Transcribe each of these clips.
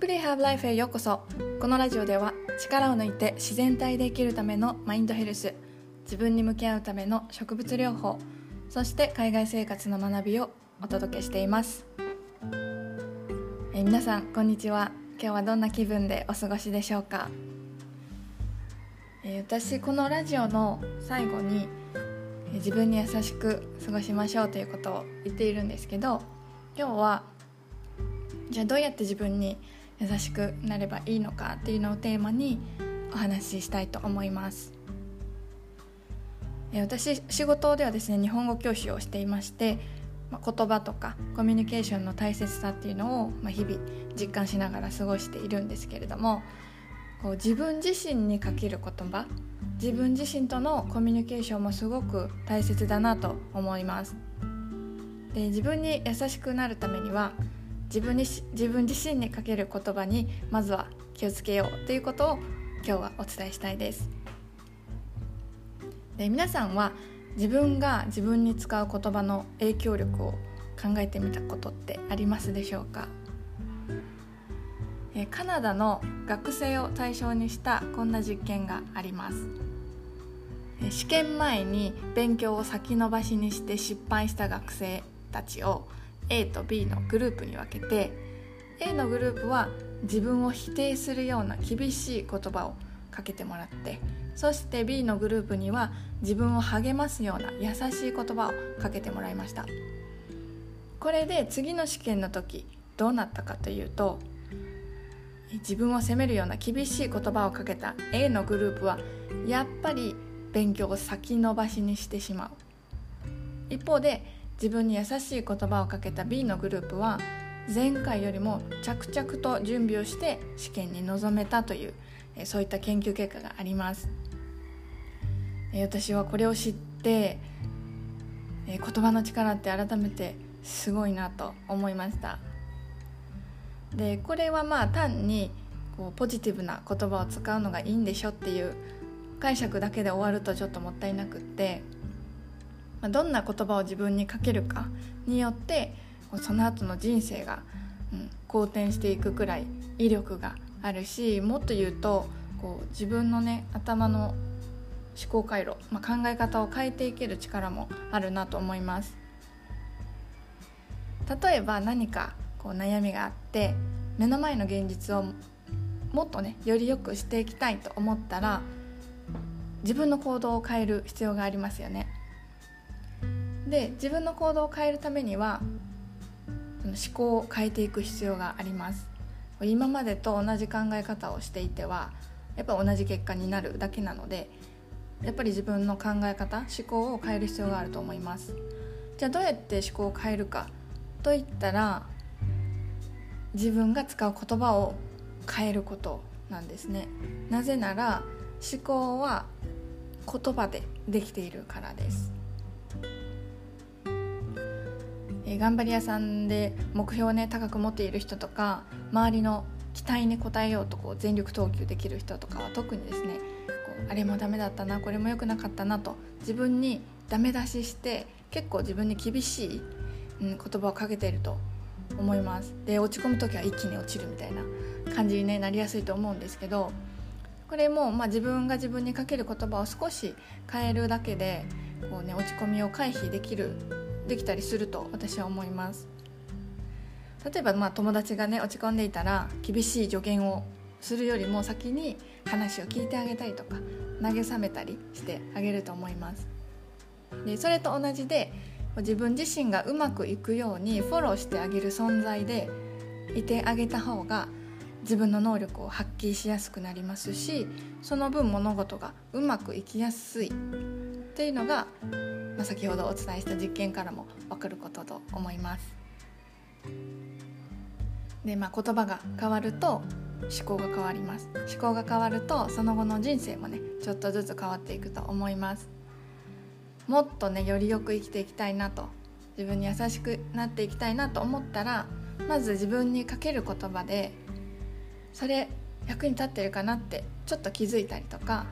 Simply Have Life へようこそ。このラジオでは力を抜いて自然体で生きるためのマインドヘルス自分に向き合うための植物療法そして海外生活の学びをお届けしています。え皆さんこんにちは。今日はどんな気分でお過ごしでしょうか？え私このラジオの最後に自分に優しく過ごしましょうということを言っているんですけど今日はじゃあどうやって自分に優しくなればいいのかっていうのをテーマにお話ししたいと思います。私仕事ではですね日本語教師をしていまして、言葉とかコミュニケーションの大切さっていうのを、日々実感しながら過ごしているんですけれどもこう自分自身にかける言葉自分自身とのコミュニケーションもすごく大切だなと思います。で自分に優しくなるためには自分に自分自身にかける言葉にまずは気をつけようということを今日はお伝えしたいです。で皆さんは自分が自分に使う言葉の影響力を考えてみたことってありますでしょうか？えカナダの学生を対象にしたこんな実験があります。試験前に勉強を先延ばしにして失敗した学生たちを A と B のグループに分けて A のグループは自分を否定するような厳しい言葉をかけてもらってそして B のグループには自分を励ますような優しい言葉をかけてもらいました。これで次の試験の時どうなったかというと自分を責めるような厳しい言葉をかけた A のグループはやっぱり勉強を先延ばしにしてしまう。一方で自分に優しい言葉をかけた B のグループは前回よりも着々と準備をして試験に臨めたというそういった研究結果があります。私はこれを知って言葉の力って改めてすごいなと思いました。でこれはまあ単にこうポジティブな言葉を使うのがいいんでしょっていう解釈だけで終わるとちょっともったいなくってまあ、どんな言葉を自分にかけるかによってその後の人生が、うん、好転していくくらい威力があるしもっと言うとこう自分のね頭の思考回路、まあ、考え方を変えていける力もあるなと思います。例えば何かこう悩みがあって目の前の現実をもっとねより良くしていきたいと思ったら自分の行動を変える必要がありますよね。で自分の行動を変えるためには思考を変えていく必要があります。今までと同じ考え方をしていてはやっぱ同じ結果になるだけなのでやっぱり自分の考え方思考を変える必要があると思います。じゃあどうやって思考を変えるかといったら自分が使う言葉を変えることなんですね。なぜなら思考は言葉でできているからです。え、頑張り屋さんで目標をね高く持っている人とか周りの期待に応えようとこう全力投球できる人とかは特にですねこうあれもダメだったなこれも良くなかったなと自分にダメ出しして結構自分に厳しい、うん、言葉をかけていると思います。で落ち込む時は一気に落ちるみたいな感じに、ね、なりやすいと思うんですけどこれも、まあ、自分が自分にかける言葉を少し変えるだけでこう、ね、落ち込みを回避できるできたりすると私は思います。例えばまあ友達がね落ち込んでいたら厳しい助言をするよりも先に話を聞いてあげたりとか慰めたりしてあげると思います。でそれと同じで自分自身がうまくいくようにフォローしてあげる存在でいてあげた方が自分の能力を発揮しやすくなりますしその分物事がうまくいきやすい。っていうのがまあ、先ほどお伝えした実験からも分かることと思います。でまあ、言葉が変わると思考が変わります思考が変わるとその後の人生もねちょっとずつ変わっていくと思いますもっとねよりよく生きていきたいなと自分に優しくなっていきたいなと思ったらまず自分にかける言葉でそれ役に立ってるかなってちょっと気づいたりとか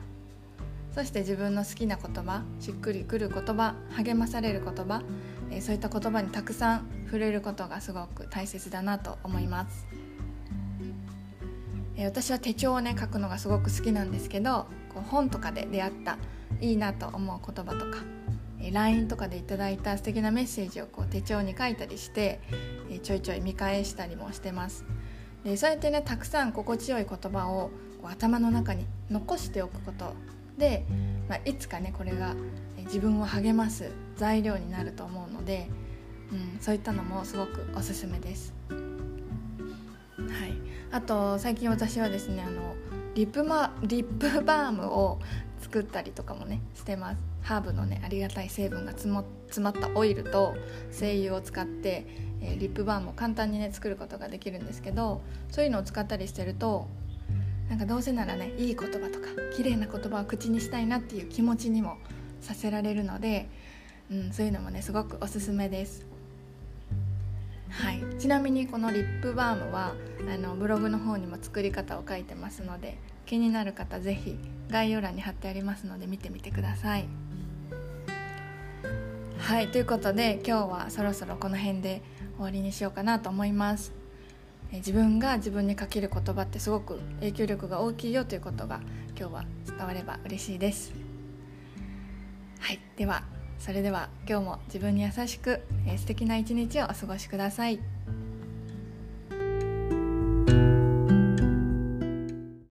そして自分の好きな言葉しっくりくる言葉励まされる言葉、えそういった言葉にたくさん触れることがすごく大切だなと思います。え私は手帳をね書くのがすごく好きなんですけどこう本とかで出会ったいいなと思う言葉とか LINE とかでいただいた素敵なメッセージをこう手帳に書いたりしてちょいちょい見返したりもしてます。でそうやってねたくさん心地よい言葉をこう頭の中に残しておくことで、まあ、いつかねこれが自分を励ます材料になると思うので、うん、そういったのもすごくおすすめです。はい、あと最近私はですねあのリップマリップバームを作ったりとかもねしてますハーブのねありがたい成分が詰まったオイルと精油を使って、えー、リップバームを簡単にね作ることができるんですけどそういうのを使ったりしてるとなんかどうせならねいい言葉とか綺麗な言葉を口にしたいなっていう気持ちにもさせられるので、うん、そういうのもねすごくおすすめです。はい、ちなみにこのリップバームはあのブログの方にも作り方を書いてますので気になる方是非概要欄に貼ってありますので見てみてください。はいということで今日はそろそろこの辺で終わりにしようかなと思います。自分が自分にかける言葉ってすごく影響力が大きいよということが今日は伝われば嬉しいですはいではそれでは今日も自分に優しく、え素敵な一日をお過ごしください。